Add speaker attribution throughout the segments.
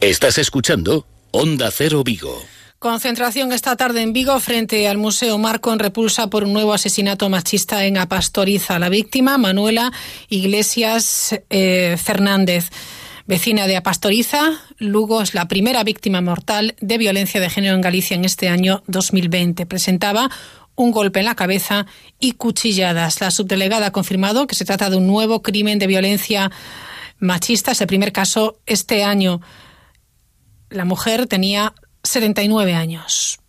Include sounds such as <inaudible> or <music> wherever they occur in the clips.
Speaker 1: Estás escuchando Onda Cero Vigo.
Speaker 2: Concentración esta tarde en Vigo frente al Museo Marco en repulsa por un nuevo asesinato machista en Apastoriza. La víctima, Manuela Iglesias eh, Fernández. Vecina de Apastoriza, Lugo es la primera víctima mortal de violencia de género en Galicia en este año 2020. Presentaba un golpe en la cabeza y cuchilladas. La subdelegada ha confirmado que se trata de un nuevo crimen de violencia machista. Es el primer caso este año. La mujer tenía 79 años.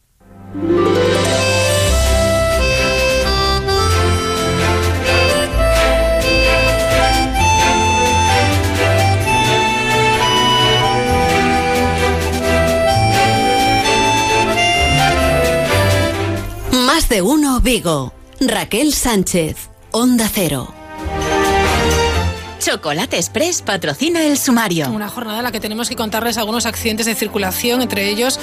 Speaker 3: Más de uno Vigo. Raquel Sánchez, Onda Cero. Chocolate Express patrocina el sumario.
Speaker 2: Una jornada en la que tenemos que contarles algunos accidentes de circulación, entre ellos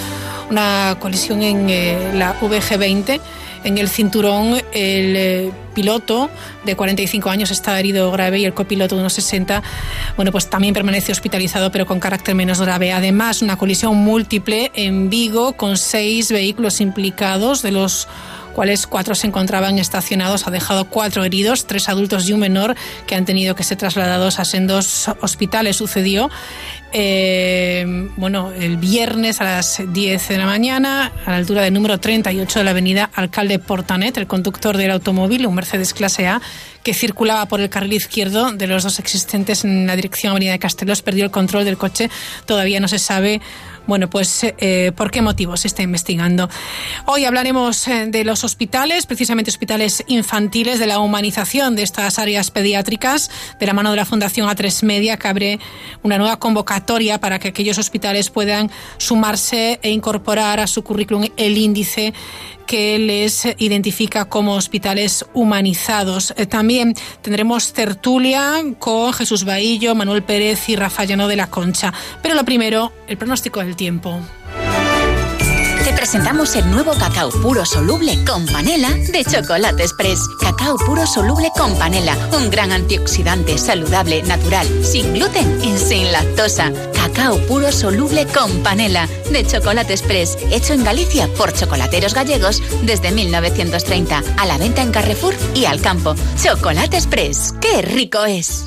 Speaker 2: una colisión en eh, la VG20. En el cinturón, el eh, piloto de 45 años está herido grave y el copiloto de unos 60, bueno, pues también permanece hospitalizado, pero con carácter menos grave. Además, una colisión múltiple en Vigo con seis vehículos implicados, de los cuales cuatro se encontraban estacionados. Ha dejado cuatro heridos, tres adultos y un menor, que han tenido que ser trasladados a sendos hospitales. Sucedió eh, bueno, el viernes a las 10 de la mañana, a la altura del número 38 de la avenida Alcalde Portanet, el conductor del automóvil, un Mercedes clase A, circulaba por el carril izquierdo de los dos existentes en la dirección Avenida de Castelos, perdió el control del coche. Todavía no se sabe bueno, pues eh, por qué motivo se está investigando. Hoy hablaremos eh, de los hospitales, precisamente hospitales infantiles, de la humanización de estas áreas pediátricas, de la mano de la Fundación A3 Media, que abre una nueva convocatoria para que aquellos hospitales puedan sumarse e incorporar a su currículum el índice que les identifica como hospitales humanizados. Eh, tendremos tertulia con Jesús Bahillo, Manuel Pérez y Rafael Llano de la Concha. Pero lo primero, el pronóstico del tiempo.
Speaker 3: Te presentamos el nuevo cacao puro soluble con panela de Chocolate Express. Cacao puro soluble con panela, un gran antioxidante saludable, natural, sin gluten y sin lactosa. Cacao puro soluble con panela de Chocolate Express, hecho en Galicia por chocolateros gallegos desde 1930, a la venta en Carrefour y al campo. Chocolate Express, qué rico es.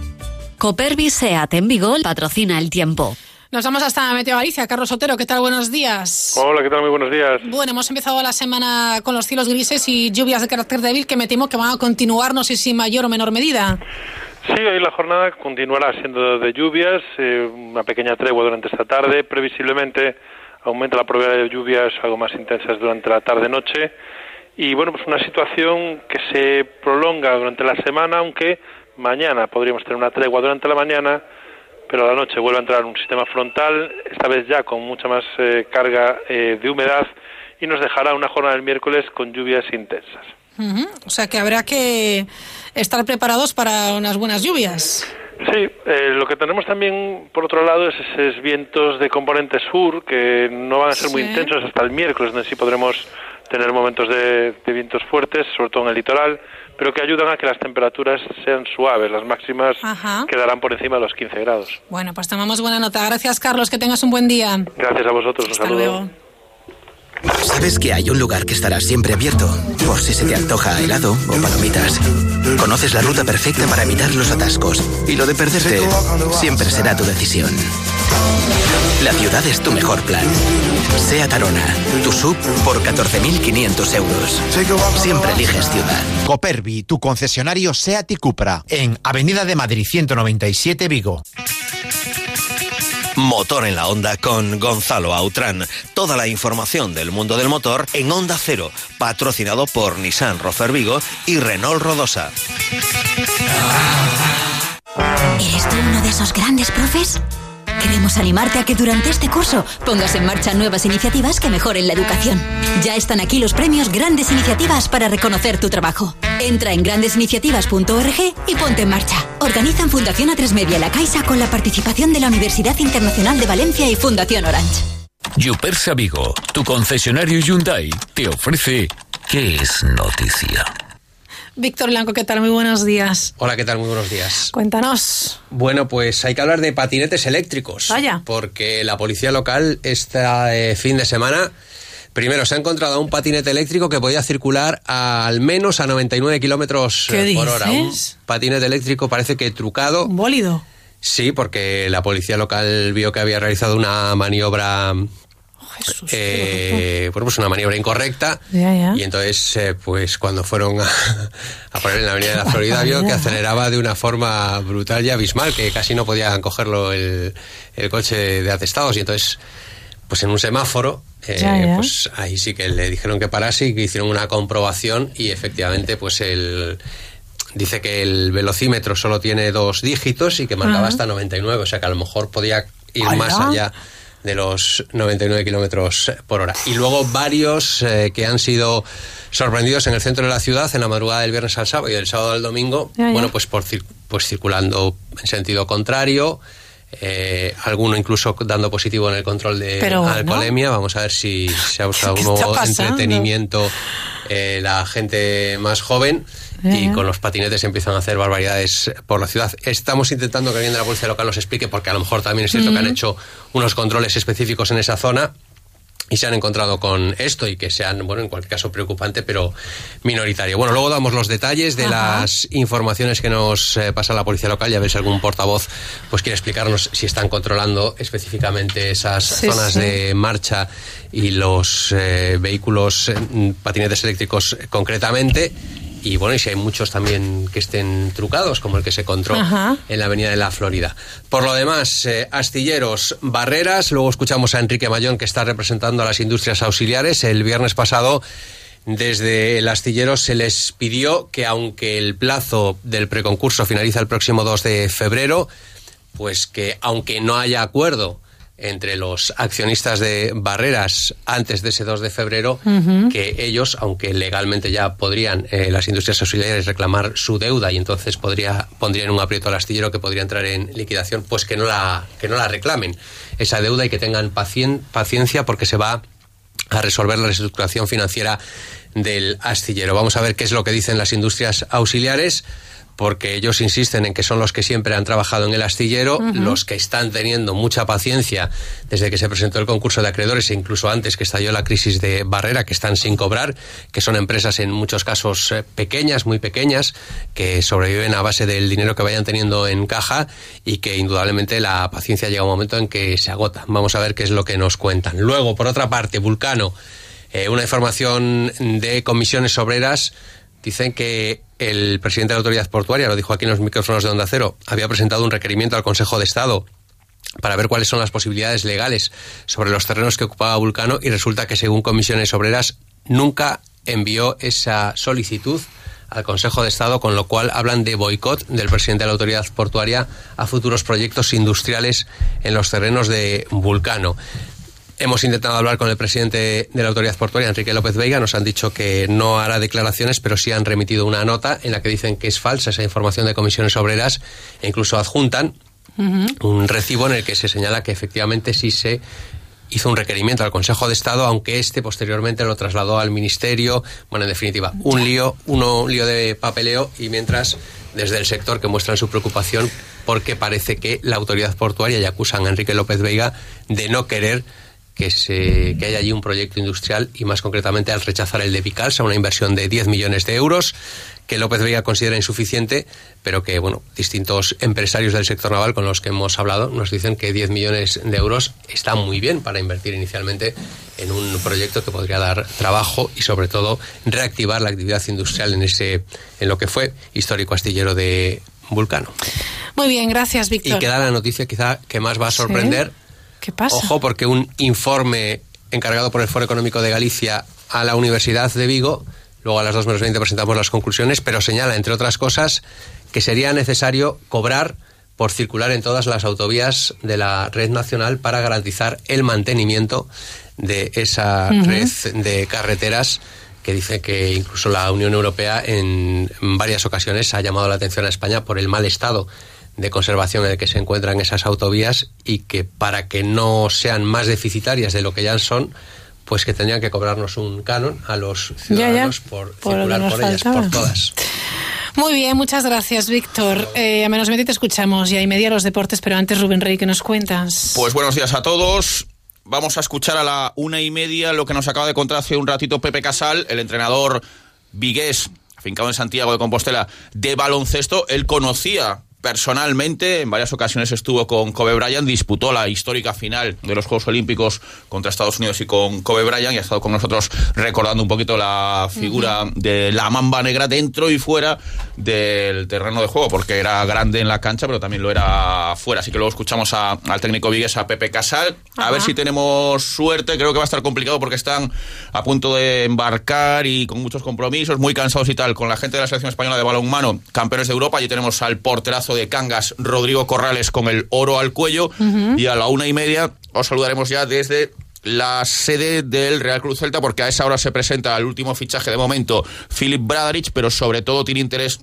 Speaker 3: Copervi Seat en Vigo patrocina el tiempo.
Speaker 2: Nos vamos hasta Meteo Galicia. Carlos Sotero, ¿qué tal? Buenos días.
Speaker 4: Hola, ¿qué tal? Muy buenos días.
Speaker 2: Bueno, hemos empezado la semana con los cielos grises y lluvias de carácter débil que me temo que van a continuar, no sé si mayor o menor medida.
Speaker 4: Sí, hoy la jornada continuará siendo de lluvias, eh, una pequeña tregua durante esta tarde. Previsiblemente aumenta la probabilidad de lluvias algo más intensas durante la tarde-noche. Y bueno, pues una situación que se prolonga durante la semana, aunque mañana podríamos tener una tregua durante la mañana pero a la noche vuelve a entrar un sistema frontal, esta vez ya con mucha más eh, carga eh, de humedad, y nos dejará una jornada del miércoles con lluvias intensas.
Speaker 2: O sea que habrá que estar preparados para unas buenas lluvias.
Speaker 4: Sí, eh, lo que tenemos también, por otro lado, es esos vientos de componente sur que no van a ser muy intensos hasta el miércoles, donde sí podremos tener momentos de, vientos fuertes, sobre todo en el litoral, pero que ayudan a que las temperaturas sean suaves. Las máximas quedarán por encima de los 15 grados.
Speaker 2: Bueno, pues tomamos buena nota. Gracias, Carlos. Que tengas un buen día.
Speaker 4: Gracias a vosotros. Un saludo.
Speaker 5: ¿Sabes que hay un lugar que estará siempre abierto? Por si se te antoja helado o palomitas. Conoces la ruta perfecta para evitar los atascos. Y lo de perderte siempre será tu decisión. La ciudad es tu mejor plan. Sea Tarona, tu sub por 14.500 euros. Siempre eliges ciudad.
Speaker 6: Copervi, tu concesionario SEAT y Cupra, en Avenida de Madrid 197 Vigo.
Speaker 7: Motor en la Onda con Gonzalo Autrán. Toda la información del mundo del motor en Onda Cero, patrocinado por Nissan Rofer Vigo y Renault Rodosa.
Speaker 3: ¿Eres tú uno de esos grandes profes? Queremos animarte a que durante este curso pongas en marcha nuevas iniciativas que mejoren la educación. Ya están aquí los premios Grandes Iniciativas para reconocer tu trabajo. Entra en grandesiniciativas.org y ponte en marcha. Organizan Fundación A3 Media La Caixa con la participación de la Universidad Internacional de Valencia y Fundación Orange.
Speaker 1: Yupersa Vigo, tu concesionario Hyundai, te ofrece ¿Qué es noticia?
Speaker 2: Víctor Blanco, ¿qué tal? Muy buenos días.
Speaker 8: Hola, ¿qué tal? Muy buenos días.
Speaker 2: Cuéntanos.
Speaker 8: Bueno, pues hay que hablar de patinetes eléctricos.
Speaker 2: Vaya.
Speaker 8: Porque la policía local este fin de semana Primero, se ha encontrado un patinete eléctrico que podía circular a, al menos a 99 kilómetros
Speaker 2: ¿Qué
Speaker 8: por hora. Un
Speaker 2: dices?
Speaker 8: patinete eléctrico parece que trucado.
Speaker 2: Un bólido.
Speaker 8: Sí, porque la policía local vio que había realizado una maniobra.
Speaker 2: Jesús.
Speaker 8: Eh, bueno, pues una maniobra incorrecta.
Speaker 2: Ya, ya.
Speaker 8: Y entonces, eh, pues cuando fueron a, a poner en la Avenida de la Florida, vio que aceleraba de una forma brutal y abismal, que casi no podían cogerlo el, el coche de atestados. Y entonces, pues en un semáforo, eh,
Speaker 2: Ya, ya.
Speaker 8: pues ahí sí que le dijeron que parase y que hicieron una comprobación y efectivamente, pues el dice que el velocímetro solo tiene dos dígitos y que marcaba
Speaker 2: Ajá.
Speaker 8: hasta 99, o sea que a lo mejor podía ir más allá de los 99 kilómetros por hora. Y luego varios eh, que han sido sorprendidos en el centro de la ciudad en la madrugada del viernes al sábado y del sábado al domingo,
Speaker 2: Ya, ya.
Speaker 8: bueno, pues por pues circulando en sentido contrario. eh, alguno incluso dando positivo en el control de
Speaker 2: Pero
Speaker 8: alcoholemia. Vamos a ver si se ha <laughs> usado
Speaker 2: ¿Qué
Speaker 8: un nuevo entretenimiento eh, la gente más joven y con los patinetes empiezan a hacer barbaridades por la ciudad. Estamos intentando que alguien de la policía local nos explique, porque a lo mejor también es cierto que han hecho unos controles específicos en esa zona y se han encontrado con esto y que sean, bueno, en cualquier caso preocupante, pero minoritario. Bueno, luego damos los detalles de
Speaker 2: Ajá.
Speaker 8: las informaciones que nos eh, pasa la policía local y a ver si algún portavoz pues quiere explicarnos si están controlando específicamente esas
Speaker 2: Sí,
Speaker 8: zonas
Speaker 2: sí.
Speaker 8: de marcha y los eh, vehículos eh, patinetes eléctricos concretamente. Y bueno, y si hay muchos también que estén trucados, como el que se encontró
Speaker 2: Ajá.
Speaker 8: en la Avenida de la Florida. Por lo demás, eh, astilleros, barreras. Luego escuchamos a Enrique Mayón, que está representando a las industrias auxiliares. El viernes pasado, desde el astillero se les pidió que, aunque el plazo del preconcurso finaliza el próximo 2 de febrero, pues que, aunque no haya acuerdo entre los accionistas de Barreras antes de ese 2 de febrero, que ellos, aunque legalmente ya podrían eh, las industrias auxiliares reclamar su deuda y entonces podría pondrían un aprieto al astillero que podría entrar en liquidación, pues que no la que no la reclamen. Esa deuda y que tengan pacien- paciencia porque se va a resolver la reestructuración financiera del astillero. Vamos a ver qué es lo que dicen las industrias auxiliares porque ellos insisten en que son los que siempre han trabajado en el astillero, los que están teniendo mucha paciencia desde que se presentó el concurso de acreedores e incluso antes que estalló la crisis de Barrera, que están sin cobrar, que son empresas en muchos casos eh, pequeñas, muy pequeñas, que sobreviven a base del dinero que vayan teniendo en caja y que indudablemente la paciencia llega un momento en que se agota. Vamos a ver qué es lo que nos cuentan. Luego, por otra parte, Vulcano, eh, una información de comisiones obreras Dicen que el presidente de la autoridad portuaria, lo dijo aquí en los micrófonos de Onda Cero, había presentado un requerimiento al Consejo de Estado para ver cuáles son las posibilidades legales sobre los terrenos que ocupaba Vulcano y resulta que según comisiones obreras nunca envió esa solicitud al Consejo de Estado, con lo cual hablan de boicot del presidente de la autoridad portuaria a futuros proyectos industriales en los terrenos de Vulcano. Hemos intentado hablar con el presidente de la autoridad portuaria, Enrique López Veiga. Nos han dicho que no hará declaraciones, pero sí han remitido una nota en la que dicen que es falsa esa información de comisiones obreras e incluso adjuntan un recibo en el que se señala que efectivamente sí se hizo un requerimiento al Consejo de Estado, aunque este posteriormente lo trasladó al Ministerio. Bueno, en definitiva, un lío, uno, un lío de papeleo y mientras desde el sector que muestran su preocupación porque parece que la autoridad portuaria y acusan a Enrique López Veiga de no querer que, se, que haya allí un proyecto industrial y más concretamente al rechazar el de Vicalsa, una inversión de 10 millones de euros que López Veiga considera insuficiente, pero que bueno, distintos empresarios del sector naval con los que hemos hablado nos dicen que 10 millones de euros está muy bien para invertir inicialmente en un proyecto que podría dar trabajo y sobre todo reactivar la actividad industrial en ese en lo que fue histórico astillero de Vulcano.
Speaker 2: Muy bien, gracias,
Speaker 8: Y
Speaker 2: Víctor.
Speaker 8: queda la noticia quizá que más va a sorprender.
Speaker 2: ¿Qué pasa?
Speaker 8: Ojo, porque un informe encargado por el Foro Económico de Galicia a la Universidad de Vigo, luego a las 2 menos 20 presentamos las conclusiones, pero señala, entre otras cosas, que sería necesario cobrar por circular en todas las autovías de la red nacional para garantizar el mantenimiento de esa red de carreteras que dice que incluso la Unión Europea en varias ocasiones ha llamado la atención a España por el mal estado de conservación en el que se encuentran esas autovías y que para que no sean más deficitarias de lo que ya son, pues que tenían que cobrarnos un canon a los ciudadanos por, circular por ellas, por todas.
Speaker 2: Muy bien, muchas gracias, Víctor. Eh, a menos 20 te escuchamos y hay media los deportes, pero antes, Rubén Rey, ¿qué nos cuentas?
Speaker 9: Pues buenos días a todos. Vamos a escuchar a la una y media lo que nos acaba de contar hace un ratito Pepe Casal, el entrenador vigués, afincado en Santiago de Compostela, de baloncesto. Él conocía personalmente, en varias ocasiones estuvo con Kobe Bryant, disputó la histórica final de los Juegos Olímpicos contra Estados Unidos y con Kobe Bryant y ha estado con nosotros recordando un poquito la figura de la mamba negra dentro y fuera del terreno de juego, porque era grande en la cancha, pero también lo era fuera. Así que luego escuchamos al técnico Vigues, a Pepe Casal, a ver si tenemos suerte. Creo que va a estar complicado porque están a punto de embarcar y con muchos compromisos, muy cansados y tal, con la gente de la selección española de balonmano, campeones de Europa. Allí tenemos al porterazo de Cangas, Rodrigo Corrales, con el oro al cuello. Y a la una y media os saludaremos ya desde la sede del Real Cruz Celta, porque a esa hora se presenta el último fichaje de momento, Philip Bradarich, pero sobre todo tiene interés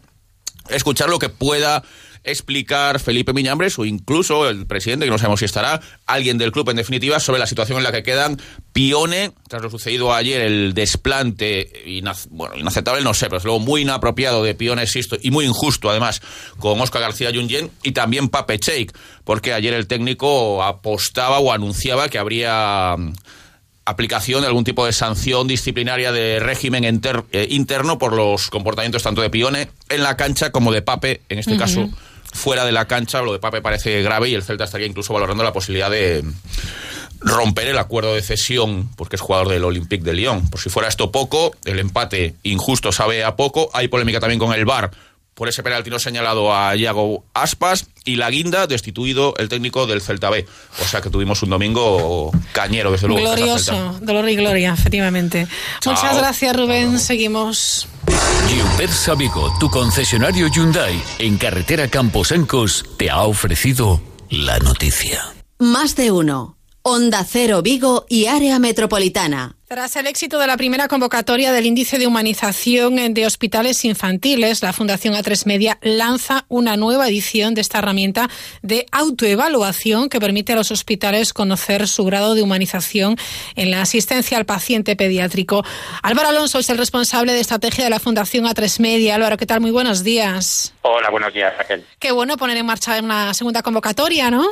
Speaker 9: escuchar lo que pueda explicar Felipe Miñambres o incluso el presidente, que no sabemos si estará, alguien del club en definitiva, sobre la situación en la que quedan. Pione, tras lo sucedido ayer, el desplante, bueno, inaceptable no sé, pero es luego muy inapropiado de Pione Sisto y muy injusto además con Oscar García Junyen y también Pape Cheik, porque ayer el técnico apostaba o anunciaba que habría aplicación de algún tipo de sanción disciplinaria de régimen eh, interno por los comportamientos tanto de Pione en la cancha como de Pape, en este caso fuera de la cancha. Lo de Pape parece grave y el Celta estaría incluso valorando la posibilidad de romper el acuerdo de cesión, porque es jugador del Olympique de Lyon. Por si fuera esto poco, el empate injusto sabe a poco. Hay polémica también con el VAR por ese penalti no señalado a Iago Aspas y la guinda destituido el técnico del Celta B. O sea que tuvimos un domingo cañero, desde luego.
Speaker 2: Glorioso, dolor y gloria, efectivamente. Muchas gracias, Rubén. Seguimos.
Speaker 1: Persa Vigo, tu concesionario Hyundai en carretera Camposancos, te ha ofrecido la noticia.
Speaker 10: Más de uno. Onda Cero Vigo y área metropolitana.
Speaker 2: Tras el éxito de la primera convocatoria del índice de humanización de hospitales infantiles, la Fundación A3 Media lanza una nueva edición de esta herramienta de autoevaluación que permite a los hospitales conocer su grado de humanización en la asistencia al paciente pediátrico. Álvaro Alonso es el responsable de estrategia de la Fundación A3 Media. Álvaro, ¿qué tal? Muy buenos días.
Speaker 11: Hola, buenos días, Raquel.
Speaker 2: Qué bueno poner en marcha una segunda convocatoria, ¿no?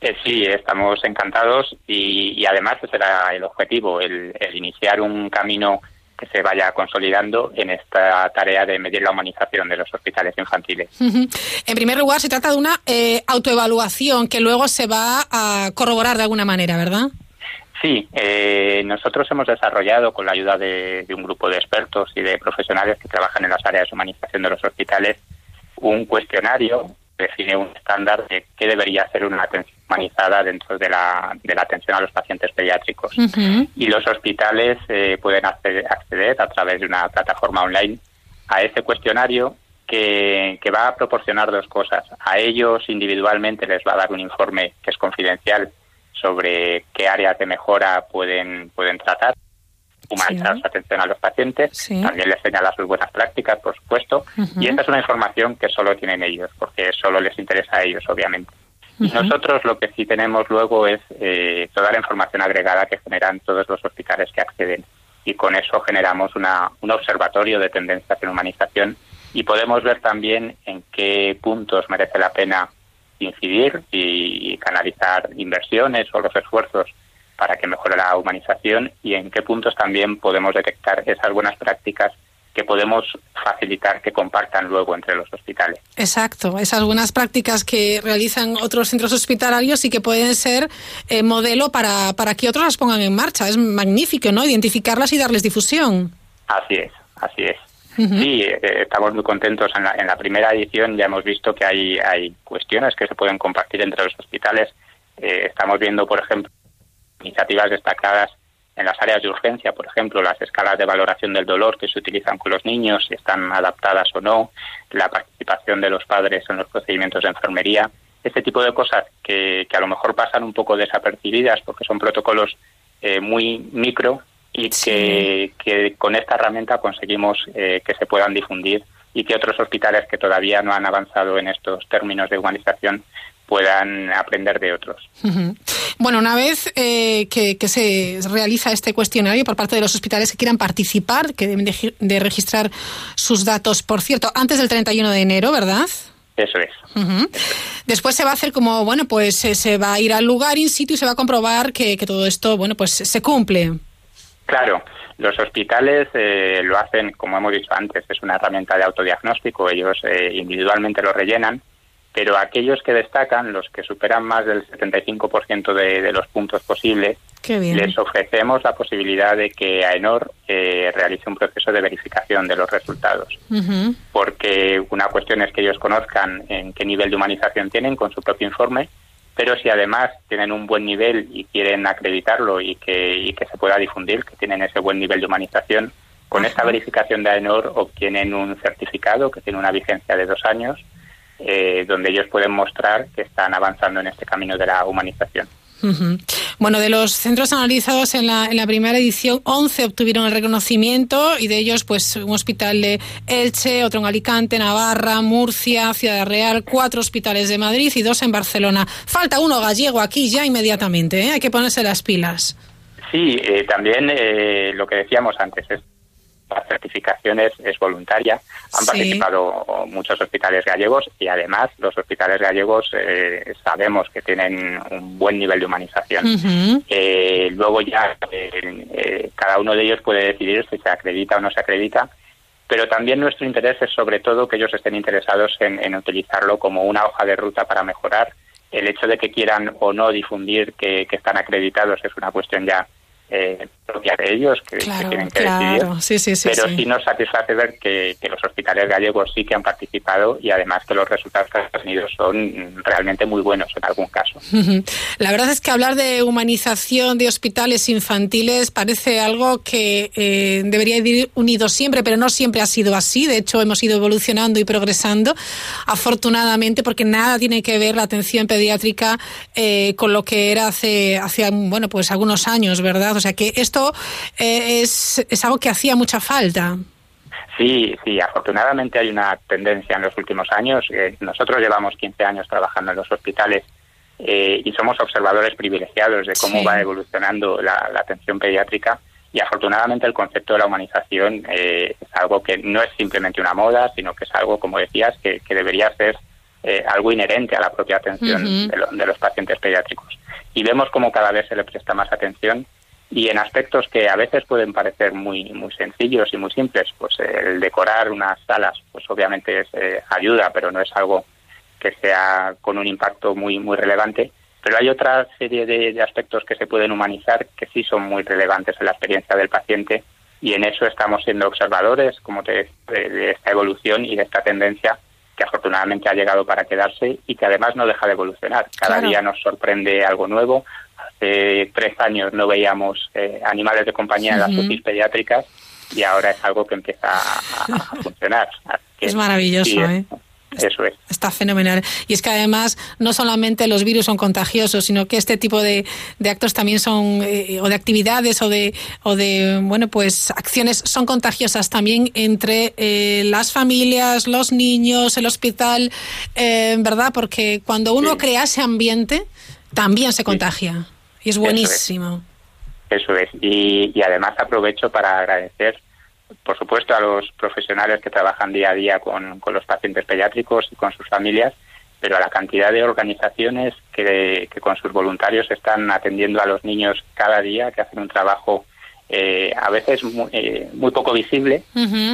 Speaker 11: Eh, sí, estamos encantados y, además ese era el objetivo, el, iniciar un camino que se vaya consolidando en esta tarea de medir la humanización de los hospitales infantiles.
Speaker 2: En primer lugar, se trata de una eh, autoevaluación que luego se va a corroborar de alguna manera, ¿verdad?
Speaker 11: Sí, eh, nosotros hemos desarrollado con la ayuda de, un grupo de expertos y de profesionales que trabajan en las áreas de humanización de los hospitales un cuestionario define un estándar de qué debería ser una atención humanizada dentro de la, de la atención a los pacientes pediátricos. Y los hospitales eh, pueden acceder, a través de una plataforma online a ese cuestionario que, que, va a proporcionar dos cosas. A ellos individualmente les va a dar un informe que es confidencial sobre qué áreas de mejora pueden, pueden tratar humanizar su atención a los pacientes, también les señala sus buenas prácticas, por supuesto, y esta es una información que solo tienen ellos, porque solo les interesa a ellos, obviamente. Y nosotros lo que sí tenemos luego es eh, toda la información agregada que generan todos los hospitales que acceden, y con eso generamos una, un observatorio de tendencias en humanización. Y podemos ver también en qué puntos merece la pena incidir y canalizar inversiones o los esfuerzos para que mejore la humanización y en qué puntos también podemos detectar esas buenas prácticas que podemos facilitar que compartan luego entre los hospitales.
Speaker 2: Exacto, esas buenas prácticas que realizan otros centros hospitalarios y que pueden ser eh, modelo para, para que otros las pongan en marcha. Es magnífico, ¿no? Identificarlas y darles difusión.
Speaker 11: Así es, así es. Sí, eh, estamos muy contentos. En la, en la primera edición ya hemos visto que hay, hay cuestiones que se pueden compartir entre los hospitales. Eh, estamos viendo, por ejemplo, iniciativas destacadas en las áreas de urgencia, por ejemplo, las escalas de valoración del dolor que se utilizan con los niños, si están adaptadas o no, la participación de los padres en los procedimientos de enfermería, este tipo de cosas que, que a lo mejor pasan un poco desapercibidas porque son protocolos eh, muy micro y que, que, con esta herramienta conseguimos eh, que se puedan difundir y que otros hospitales que todavía no han avanzado en estos términos de humanización puedan aprender de otros.
Speaker 2: Bueno, una vez eh, que, se realiza este cuestionario por parte de los hospitales que quieran participar, que deben de, registrar sus datos, por cierto, antes del 31 de enero, ¿verdad?
Speaker 11: Eso es.
Speaker 2: Después se va a hacer como, bueno, pues se va a ir al lugar in situ y se va a comprobar que, todo esto, bueno, pues se cumple.
Speaker 11: Claro, los hospitales eh, lo hacen, como hemos dicho antes, es una herramienta de autodiagnóstico, ellos eh, individualmente lo rellenan pero aquellos que destacan, los que superan más del 75% de, de los puntos posibles, les ofrecemos la posibilidad de que AENOR eh, realice un proceso de verificación de los resultados. Porque una cuestión es que ellos conozcan en qué nivel de humanización tienen con su propio informe, pero si además tienen un buen nivel y quieren acreditarlo y que, y que se pueda difundir que tienen ese buen nivel de humanización, con esta verificación de AENOR obtienen un certificado que tiene una vigencia de dos años eh, donde ellos pueden mostrar que están avanzando en este camino de la humanización.
Speaker 2: Bueno, de los centros analizados en la, en la primera edición, 11 obtuvieron el reconocimiento y de ellos, pues, un hospital de Elche, otro en Alicante, Navarra, Murcia, Ciudad Real, cuatro hospitales de Madrid y dos en Barcelona. Falta uno gallego aquí ya inmediatamente, ¿eh? hay que ponerse las pilas.
Speaker 11: Sí, eh, también lo que decíamos antes, es la certificación es, voluntaria. Han participado muchos hospitales gallegos y además los hospitales gallegos eh, sabemos que tienen un buen nivel de humanización. Eh, luego ya eh, cada uno de ellos puede decidir si se acredita o no se acredita, pero también nuestro interés es sobre todo que ellos estén interesados en, utilizarlo como una hoja de ruta para mejorar. El hecho de que quieran o no difundir que están acreditados es una cuestión ya eh, propia de ellos que, tienen que decidir. Pero sí, nos satisface ver que, los hospitales gallegos sí que han participado y además que los resultados que han tenido son realmente muy buenos en algún caso. <laughs>
Speaker 2: La verdad es que hablar de humanización de hospitales infantiles parece algo que eh, debería ir unido siempre, pero no siempre ha sido así. De hecho, hemos ido evolucionando y progresando, afortunadamente, porque nada tiene que ver la atención pediátrica eh, con lo que era hace, hace bueno, pues algunos años, ¿verdad? O sea que esto eh, es, es algo que hacía mucha falta.
Speaker 11: Sí, sí, afortunadamente hay una tendencia en los últimos años. Eh, nosotros llevamos 15 años trabajando en los hospitales eh, y somos observadores privilegiados de cómo va evolucionando la, atención pediátrica y afortunadamente el concepto de la humanización es algo que no es simplemente una moda, sino que es algo, como decías, que, debería ser algo inherente a la propia atención de, de, los pacientes pediátricos. Y vemos cómo cada vez se le presta más atención y en aspectos que a veces pueden parecer muy muy sencillos y muy simples pues el decorar unas salas pues obviamente es eh, ayuda pero no es algo que sea con un impacto muy muy relevante pero hay otra serie de, aspectos que se pueden humanizar que sí son muy relevantes en la experiencia del paciente y en eso estamos siendo observadores como te de, esta evolución y de esta tendencia que afortunadamente ha llegado para quedarse y que además no deja de evolucionar. Cada día nos sorprende algo nuevo, hace tres años no veíamos eh, animales de compañía en las UCI pediátricas y ahora es algo que empieza a, <laughs> funcionar.
Speaker 2: es maravilloso, ¿eh?
Speaker 11: Eso es.
Speaker 2: Está fenomenal. Y es que además no solamente los virus son contagiosos, sino que este tipo de, actos también son, eh, o de actividades o de, o de, bueno, pues acciones son contagiosas también entre las familias, los niños, el hospital, ¿verdad? Porque cuando uno crea ese ambiente, también se contagia. Y es buenísimo.
Speaker 11: Eso es. Y, además aprovecho para agradecer, por supuesto, a los profesionales que trabajan día a día con, los pacientes pediátricos y con sus familias, pero a la cantidad de organizaciones que, con sus voluntarios están atendiendo a los niños cada día, que hacen un trabajo eh, a veces muy, eh, muy poco visible,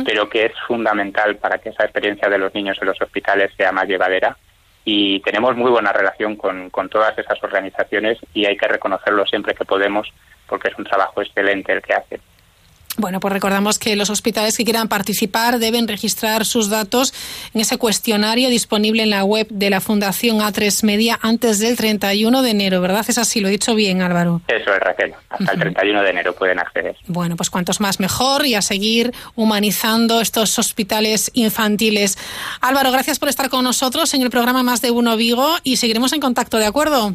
Speaker 11: pero que es fundamental para que esa experiencia de los niños en los hospitales sea más llevadera y tenemos muy buena relación con, con todas esas organizaciones y hay que reconocerlo siempre que podemos porque es un trabajo excelente el que hacen.
Speaker 2: Bueno, pues recordamos que los hospitales que quieran participar deben registrar sus datos en ese cuestionario disponible en la web de la Fundación A3 Media antes del 31 de enero, ¿verdad? Es así, lo he dicho bien, Álvaro.
Speaker 11: Eso es, Raquel. Hasta el 31 de enero pueden acceder.
Speaker 2: Bueno, pues cuantos más mejor y a seguir humanizando estos hospitales infantiles. Álvaro, gracias por estar con nosotros en el programa Más de Uno Vigo y seguiremos en contacto, ¿de acuerdo?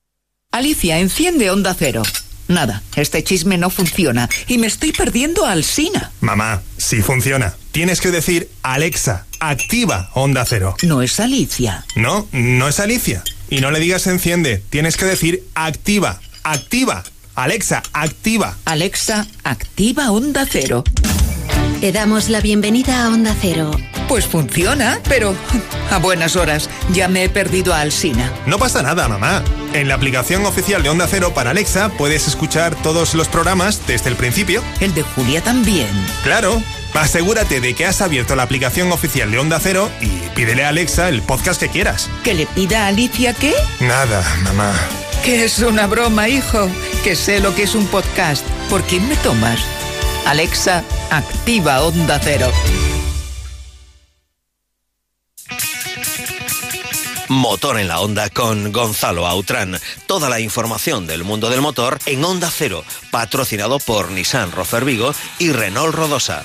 Speaker 12: Alicia, enciende Onda Cero. Nada, este chisme no funciona y me estoy perdiendo al Sina.
Speaker 13: Mamá, sí funciona. Tienes que decir Alexa, activa Onda Cero.
Speaker 12: No es Alicia.
Speaker 13: No, no es Alicia. Y no le digas enciende, tienes que decir activa, activa. Alexa, activa.
Speaker 12: Alexa, activa Onda Cero.
Speaker 10: Te damos la bienvenida a Onda Cero.
Speaker 12: Pues funciona, pero <laughs> a buenas horas. Ya me he perdido a Alsina.
Speaker 13: No pasa nada, mamá. En la aplicación oficial de Onda Cero para Alexa puedes escuchar todos los programas desde el principio.
Speaker 12: El de Julia también.
Speaker 13: Claro. Asegúrate de que has abierto la aplicación oficial de Onda Cero y pídele a Alexa el podcast que quieras.
Speaker 12: ¿Que le pida a Alicia qué?
Speaker 13: Nada, mamá.
Speaker 12: Que es una broma, hijo. Que sé lo que es un podcast. ¿Por quién me tomas? Alexa, activa Onda Cero.
Speaker 7: Motor en la Onda con Gonzalo Autrán. Toda la información del mundo del motor en Onda Cero, patrocinado por Nissan Rofer Vigo y Renault Rodosa.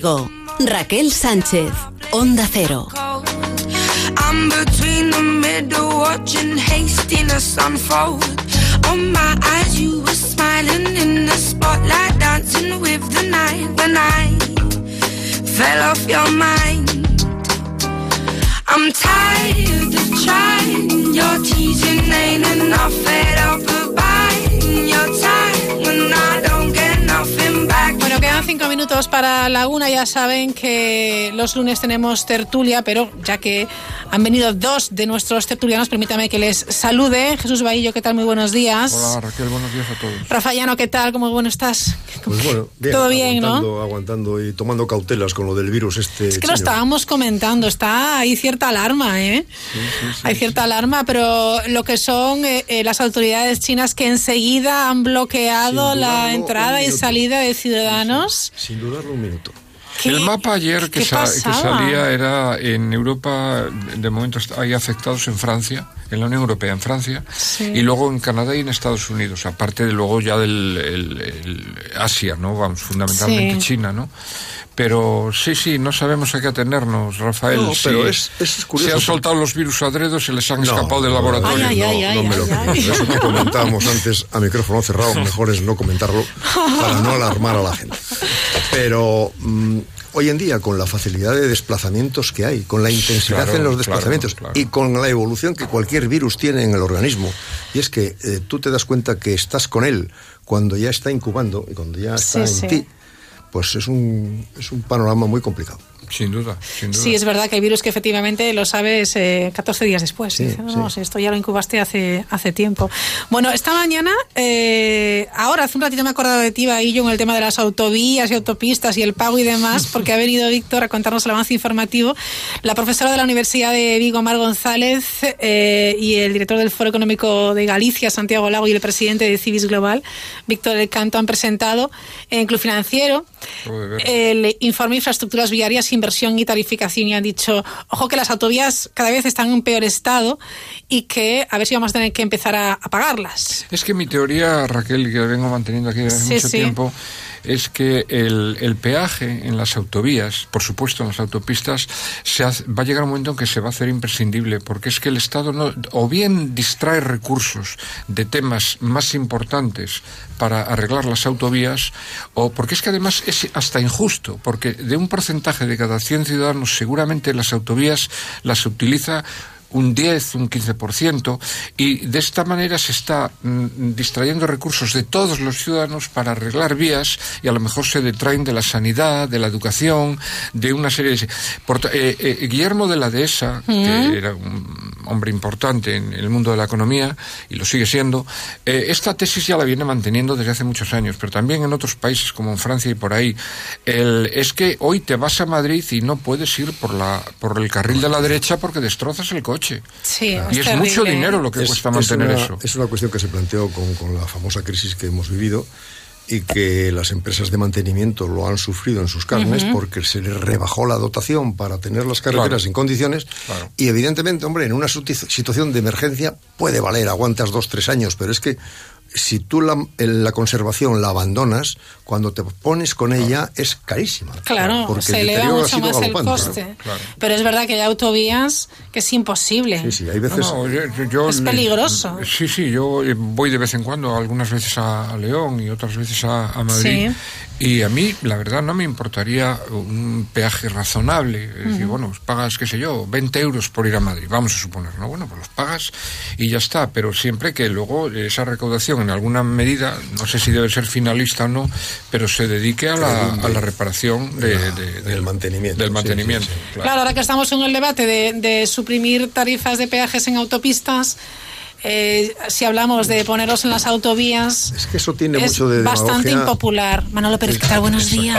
Speaker 10: Raquel Sánchez, Onda Cero.
Speaker 14: I'm between the middle, watching hastiness unfold. On my eyes, you were smiling in the spotlight, dancing with the night. Fell off your mind, I'm tired of trying. Your teasing ain't enough. Your time when I don't get.
Speaker 2: Bueno, quedan cinco minutos para la una. Ya saben que los lunes tenemos tertulia, pero ya que han venido dos de nuestros tertulianos, permítame que les salude. Jesús Bahillo, ¿qué tal? Muy buenos días.
Speaker 15: Hola Raquel, buenos días a todos.
Speaker 2: Rafaellano, ¿qué tal? ¿Cómo bueno estás?
Speaker 15: Pues bueno, <laughs> bien,
Speaker 2: Todo bien, ¿no?
Speaker 15: aguantando, Aguantando y tomando cautelas con lo del virus este.
Speaker 2: Es que lo estábamos comentando, está hay cierta alarma, ¿eh? hay cierta alarma, pero lo que son eh, eh, las autoridades chinas que enseguida han bloqueado la entrada y salida de ciudadanos.
Speaker 15: Sin dudarlo un minuto.
Speaker 2: ¿Qué-
Speaker 16: El mapa ayer que, sa- salía era en Europa, de momento hay afectados en Francia, en la Unión Europea, en Francia, y luego en Canadá y en Estados Unidos, aparte de luego ya del el- el Asia, ¿no? Vamos, fundamentalmente
Speaker 15: Sí.
Speaker 16: China, ¿no? Pero sí, sí, no sabemos a qué atenernos, Rafael.
Speaker 15: No, pero es- es curioso
Speaker 16: Se han soltado los virus adredos, se les han
Speaker 15: No,
Speaker 16: escapado del
Speaker 15: no,
Speaker 16: laboratorio.
Speaker 15: no, no, no me lo creo. Eso que comentábamos antes a micrófono cerrado, mejor es no comentarlo para no alarmar a la gente. Pero mm, hoy en día, con la facilidad de desplazamientos que hay, con la intensidad
Speaker 16: Claro,
Speaker 15: en los
Speaker 16: claro,
Speaker 15: desplazamientos
Speaker 16: claro.
Speaker 15: y con la evolución que cualquier virus tiene en el organismo, y es que eh, tú te das cuenta que estás con él cuando ya está incubando y cuando ya está
Speaker 2: Sí,
Speaker 15: en
Speaker 2: sí.
Speaker 15: ti, pues es un, es un panorama muy complicado.
Speaker 16: Sin duda, sin
Speaker 2: Sí, es verdad que el virus que efectivamente lo sabes eh, 14 días después.
Speaker 15: Sí,
Speaker 2: Dice, no,
Speaker 15: sí.
Speaker 2: si esto ya lo incubaste hace, hace tiempo. Bueno, esta mañana, eh, ahora hace un ratito me he acordado de ti, yo en el tema de las autovías y autopistas y el pago y demás, <laughs> porque ha venido Víctor a contarnos el avance informativo. La profesora de la Universidad de Vigo, Mar González, eh, y el director del Foro Económico de Galicia, Santiago Lago, y el presidente de Civis Global, Víctor del Canto, han presentado en Club Financiero el informe de infraestructuras viarias, inversión y tarificación y han dicho, ojo que las autovías cada vez están en peor estado y que a ver si vamos a tener que empezar a, a pagarlas.
Speaker 16: Es que mi teoría, Raquel, que vengo manteniendo aquí desde
Speaker 2: Sí,
Speaker 16: mucho
Speaker 2: sí.
Speaker 16: tiempo, es que el, el peaje en las autovías, por supuesto en las autopistas, se hace- va a llegar un momento en que se va a hacer imprescindible, porque es que el Estado no, o bien distrae recursos de temas más importantes para arreglar las autovías, o porque es que además es hasta injusto, porque de un porcentaje de cada 100 ciudadanos seguramente las autovías las utiliza un 10, un 15%, y de esta manera se está mm, distrayendo recursos de todos los ciudadanos para arreglar vías y a lo mejor se detraen de la sanidad, de la educación, de una serie de... Por eh, eh, Guillermo de la Dehesa,
Speaker 2: Mm.
Speaker 16: que era un hombre importante en el mundo de la economía y lo sigue siendo, eh, esta tesis ya la viene manteniendo desde hace muchos años, pero también en otros países como en Francia y por ahí. El- es que hoy te vas a Madrid y no puedes ir por, la, por el carril de la derecha porque destrozas el coche.
Speaker 2: Sí,
Speaker 16: Y es mucho dinero lo que
Speaker 15: Es-
Speaker 16: cuesta
Speaker 15: es
Speaker 16: mantener
Speaker 15: una-
Speaker 16: eso.
Speaker 15: Es una cuestión que se planteó con, con la famosa crisis que hemos vivido y que las empresas de mantenimiento lo han sufrido en sus carnes porque se les rebajó la dotación para tener las carreteras
Speaker 16: Claro.
Speaker 15: en condiciones y evidentemente, hombre, en una situación de emergencia puede valer, aguantas dos, tres años, pero es que si tú la, conservación la abandonas, cuando te pones con ella es carísima.
Speaker 2: Claro,
Speaker 15: porque
Speaker 2: se
Speaker 15: el
Speaker 2: eleva
Speaker 15: ha
Speaker 2: mucho
Speaker 15: sido
Speaker 2: más el coste. Pero es verdad que hay autovías que es imposible.
Speaker 15: Sí, sí, hay veces...
Speaker 16: No, no, yo- yo-
Speaker 2: Es peligroso.
Speaker 16: Sí, sí, yo voy de vez en cuando, algunas veces a, a León y otras veces a, a Madrid.
Speaker 2: Sí.
Speaker 16: Y a mí, la verdad, no me importaría un peaje razonable. Es decir, bueno, pues pagas, qué sé yo, 20 euros por ir a Madrid, vamos a suponer, ¿no? Bueno, pues los pagas y ya está. Pero siempre que luego esa recaudación, en alguna medida, no sé si debe ser finalista o no, pero se dedique a la, a la reparación de, de- del
Speaker 15: mantenimiento.
Speaker 16: Del mantenimiento, claro.
Speaker 2: Claro, ahora que estamos en el debate de, de suprimir tarifas de peajes en autopistas, eh, si hablamos de ponerlos en las autovías,
Speaker 15: Es que eso tiene
Speaker 2: es
Speaker 15: mucho de
Speaker 2: bastante
Speaker 15: demagogia.
Speaker 2: impopular. Manolo Pérez, ¿qué tal? Buenos días.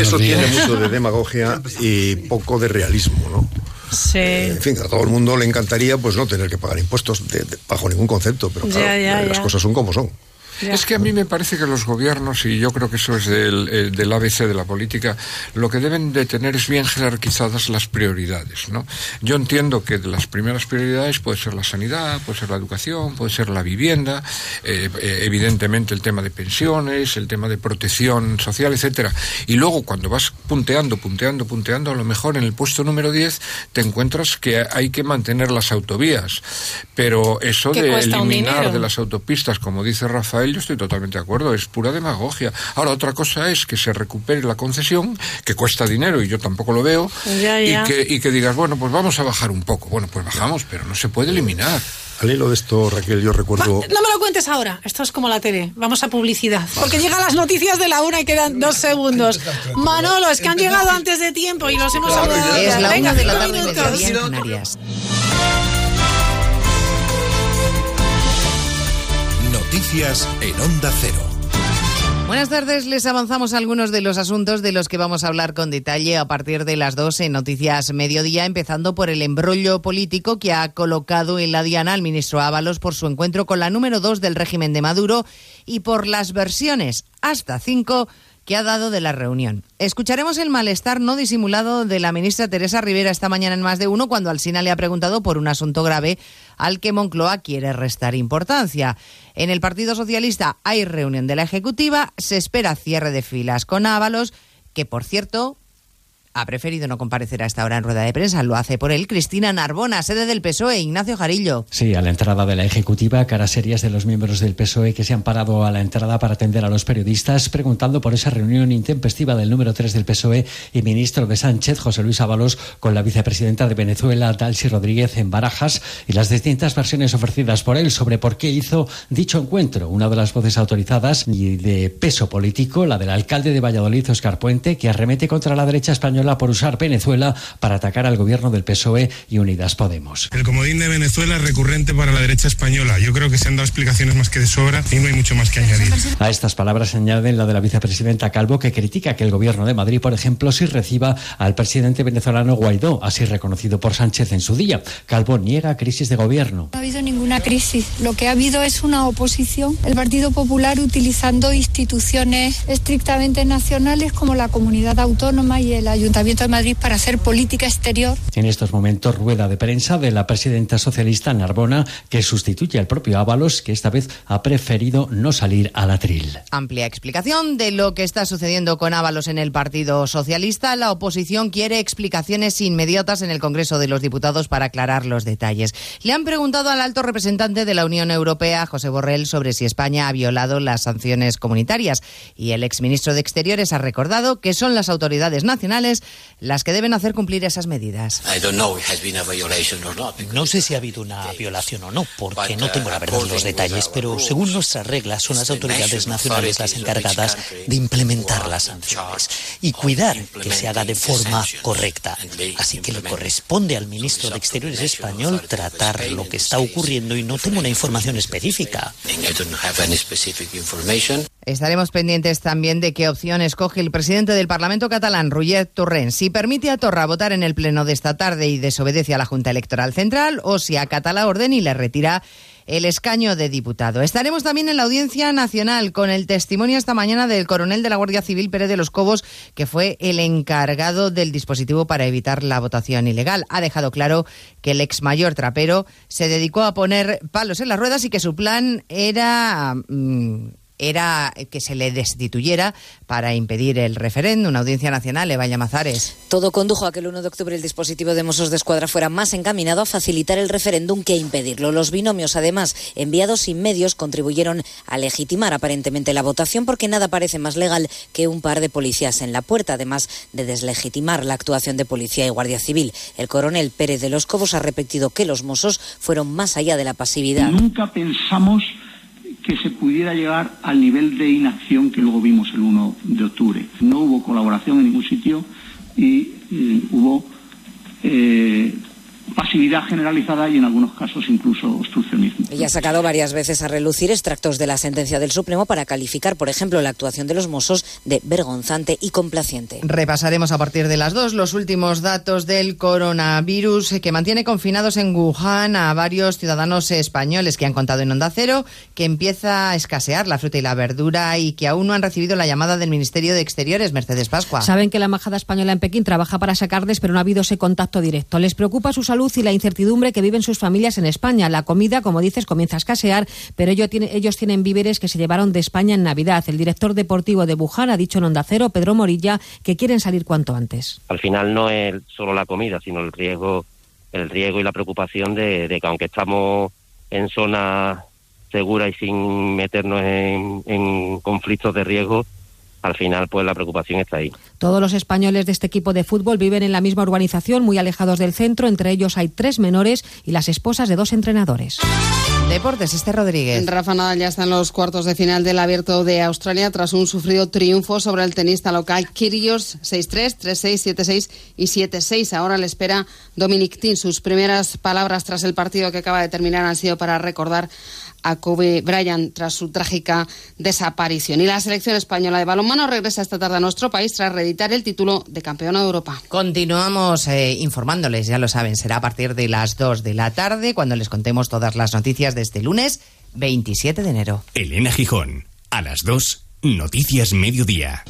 Speaker 15: Eso tiene mucho de demagogia y poco de realismo, ¿no?
Speaker 2: Sí.
Speaker 15: En fin, a todo el mundo le encantaría pues no tener que pagar impuestos de- de- bajo ningún concepto, pero
Speaker 2: Ya,
Speaker 15: claro,
Speaker 2: ya,
Speaker 15: eh, las cosas son como son.
Speaker 16: Es que a mí me parece que los gobiernos, y yo creo que eso es del, eh, del ABC de la política, lo que deben de tener es bien jerarquizadas las prioridades, ¿no? Yo entiendo que de las primeras prioridades puede ser la sanidad, puede ser la educación, puede ser la vivienda, eh, eh, evidentemente el tema de pensiones, el tema de protección social, etcétera. Y luego cuando vas punteando, punteando, punteando, a lo mejor en el puesto número 10 te encuentras que hay que mantener las autovías. Pero eso de eliminar de las autopistas, como dice Rafael, yo estoy totalmente de acuerdo, es pura demagogia. Ahora, otra cosa es que se recupere la concesión, que cuesta dinero y yo tampoco lo veo,
Speaker 2: Ya, ya.
Speaker 16: Y, que, y que digas, bueno, pues vamos a bajar un poco. Bueno, pues bajamos, pero no se puede eliminar.
Speaker 15: Al hilo de esto, Raquel, yo recuerdo...
Speaker 2: No me lo cuentes ahora, esto es como la tele, vamos a publicidad. Porque llegan las noticias de la una y quedan dos segundos. Manolo, es que han llegado antes de tiempo y los hemos saludado.
Speaker 17: Es la una de la tarde, en Canarias.
Speaker 18: Noticias en Onda Cero.
Speaker 17: Buenas tardes, les avanzamos algunos de los asuntos de los que vamos a hablar con detalle a partir de las 2 en Noticias Mediodía, empezando por el embrollo político que ha colocado en la diana al ministro Ábalos por su encuentro con la número 2 del régimen de Maduro y por las versiones hasta 5 que ha dado de la reunión. Escucharemos el malestar no disimulado de la ministra Teresa Rivera esta mañana en más de uno cuando Alsina le ha preguntado por un asunto grave al que Moncloa quiere restar importancia. En el Partido Socialista hay reunión de la Ejecutiva, se espera cierre de filas con Ábalos, que por cierto ha preferido no comparecer a esta hora en rueda de prensa. Lo hace por él Cristina Narbona, sede del PSOE, Ignacio Jarillo.
Speaker 19: Sí, a la entrada de la Ejecutiva, caras serias de los miembros del PSOE que se han parado a la entrada para atender a los periodistas, preguntando por esa reunión intempestiva del número 3 del PSOE y ministro de Sánchez, José Luis Ábalos, con la vicepresidenta de Venezuela, Dalsi Rodríguez, en Barajas, y las distintas versiones ofrecidas por él sobre por qué hizo dicho encuentro. Una de las voces autorizadas y de peso político, la del alcalde de Valladolid, Oscar Puente, que arremete contra la derecha española por usar Venezuela para atacar al gobierno del PSOE y Unidas Podemos.
Speaker 20: El comodín de Venezuela es recurrente para la derecha española. Yo creo que se han dado explicaciones más que de sobra y no hay mucho más que añadir.
Speaker 19: A estas palabras se añaden la de la vicepresidenta Calvo, que critica que el gobierno de Madrid, por ejemplo, sí reciba al presidente venezolano Guaidó, así reconocido por Sánchez en su día. Calvo niega crisis de gobierno.
Speaker 21: No ha habido ninguna crisis. Lo que ha habido es una oposición. El Partido Popular utilizando instituciones estrictamente nacionales como la comunidad autónoma y el Ayuntamiento de Madrid para hacer política exterior.
Speaker 19: En estos momentos, rueda de prensa de la presidenta socialista Narbona, que sustituye al propio Ábalos, que esta vez ha preferido no salir al atril.
Speaker 17: Amplia explicación de lo que está sucediendo con Ábalos en el Partido Socialista. La oposición quiere explicaciones inmediatas en el Congreso de los Diputados para aclarar los detalles. Le han preguntado al alto representante de la Unión Europea, José Borrell, sobre si España ha violado las sanciones comunitarias. Y el exministro de Exteriores ha recordado que son las autoridades nacionales instituciones las que deben hacer cumplir esas medidas.
Speaker 22: No sé si ha habido una violación o no, porque no tengo la verdad los detalles, pero según nuestras reglas son las autoridades nacionales las encargadas de implementar las sanciones y cuidar que se haga de forma correcta. Así que le corresponde al ministro de Exteriores español tratar lo que está ocurriendo y no tengo una información específica.
Speaker 17: Estaremos pendientes también de qué opción escoge el presidente del Parlamento catalán, Rullet Torrent, si permite a Torra votar en el pleno de esta tarde y desobedece a la Junta Electoral Central o si acata la orden y le retira el escaño de diputado. Estaremos también en la Audiencia Nacional con el testimonio esta mañana del coronel de la Guardia Civil Pérez de los Cobos, que fue el encargado del dispositivo para evitar la votación ilegal. Ha dejado claro que el ex mayor trapero se dedicó a poner palos en las ruedas y que su plan era mm, era que se le destituyera para impedir el referéndum. Una audiencia nacional, Eva Llamazares.
Speaker 23: Todo condujo a que el 1 de octubre el dispositivo de Mossos de Escuadra fuera más encaminado a facilitar el referéndum que a impedirlo. Los binomios, además, enviados sin medios, contribuyeron a legitimar aparentemente la votación porque nada parece más legal que un par de policías en la puerta, además de deslegitimar la actuación de policía y guardia civil. El coronel Pérez de los Cobos ha repetido que los Mossos fueron más allá de la pasividad.
Speaker 24: Nunca pensamos que se pudiera llegar al nivel de inacción que luego vimos el 1 de octubre. No hubo colaboración en ningún sitio y eh, hubo eh, pasividad generalizada y en algunos casos incluso obstruccionismo.
Speaker 23: Y ha sacado varias veces a relucir extractos de la sentencia del Supremo para calificar, por ejemplo, la actuación de los Mossos de vergonzante y complaciente.
Speaker 17: Repasaremos a partir de las dos los últimos datos del coronavirus eh, que mantiene confinados en Wuhan a varios ciudadanos españoles que han contado en Onda Cero que empieza a escasear la fruta y la verdura y que aún no han recibido la llamada del Ministerio de Exteriores, Mercedes Pascua.
Speaker 25: Saben que la Embajada Española en Pekín trabaja para sacarles, pero no ha habido ese contacto directo. Les preocupa su salud y la incertidumbre que viven sus familias en España. La comida, como dices, comienza a escasear, pero ellos tienen, ellos tienen víveres que se llevaron de España en Navidad. El director deportivo de Wuhan ha dicho en Onda Cero, Pedro Morilla, que quieren salir cuanto antes.
Speaker 26: Al final no es solo la comida, sino el riesgo, el riesgo y la preocupación de, que aunque estamos en zona segura y sin meternos en conflictos de riesgo, al final pues la preocupación está ahí.
Speaker 25: Todos los españoles de este equipo de fútbol viven en la misma urbanización, muy alejados del centro. Entre ellos hay tres menores y las esposas de dos entrenadores.
Speaker 17: Deportes, este Rodríguez.
Speaker 27: Rafa Nadal ya está en los cuartos de final del Abierto de Australia tras un sufrido triunfo sobre el tenista local Kyrgios 6-3, 3-6, 7-6 y 7-6. Ahora le espera Dominic Thiem. Sus primeras palabras tras el partido que acaba de terminar han sido para recordar a Kobe Bryant tras su trágica desaparición. Y la selección española de balonmano regresa esta tarde a nuestro país tras reeditar el título de campeona de Europa.
Speaker 17: Continuamos eh, informándoles, ya lo saben, será a partir de las 2 de la tarde cuando les contemos todas las noticias de este lunes 27 de enero.
Speaker 18: Elena Gijón, a las 2, Noticias Mediodía.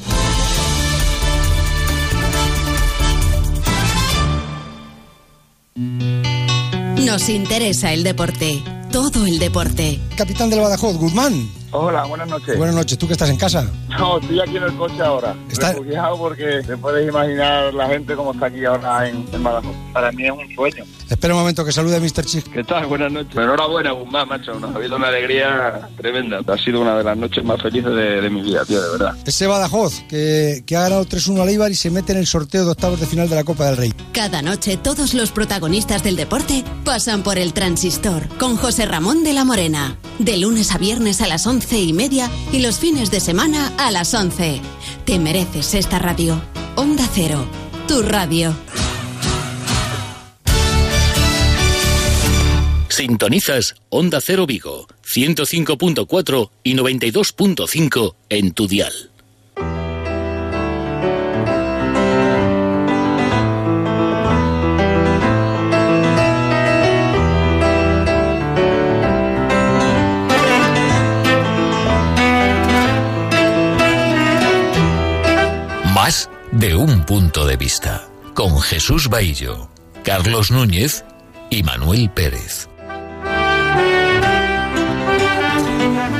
Speaker 10: Nos interesa el deporte. Todo el deporte.
Speaker 28: Capitán del Badajoz, Guzmán.
Speaker 29: Hola, buenas noches.
Speaker 28: Buenas noches, ¿tú que estás en casa?
Speaker 29: No, estoy aquí en el coche ahora.
Speaker 28: ¿Está-
Speaker 29: Refugiado porque te puedes imaginar la gente como está aquí ahora en, en Badajoz. Para mí es un sueño.
Speaker 28: Espera un momento que salude a Mr. Chick.
Speaker 29: ¿Qué tal? Buenas noches. Enhorabuena, Guzmán, macho. Nos ha habido una alegría tremenda. Ha sido una de las noches más felices de, de mi vida, tío, de verdad.
Speaker 28: Ese Badajoz que, que ha ganado 3-1 al Eibar y se mete en el sorteo de octavos de final de la Copa del Rey.
Speaker 10: Cada noche todos los protagonistas del deporte pasan por el transistor con José Ramón de la Morena. De lunes a viernes a las once y media y los fines de semana a las 11. Te mereces esta radio. Onda Cero, tu radio.
Speaker 1: Sintonizas Onda Cero Vigo, 105.4 y 92.5 en tu dial. De un punto de vista. Con Jesús Baillo, Carlos Núñez y Manuel Pérez.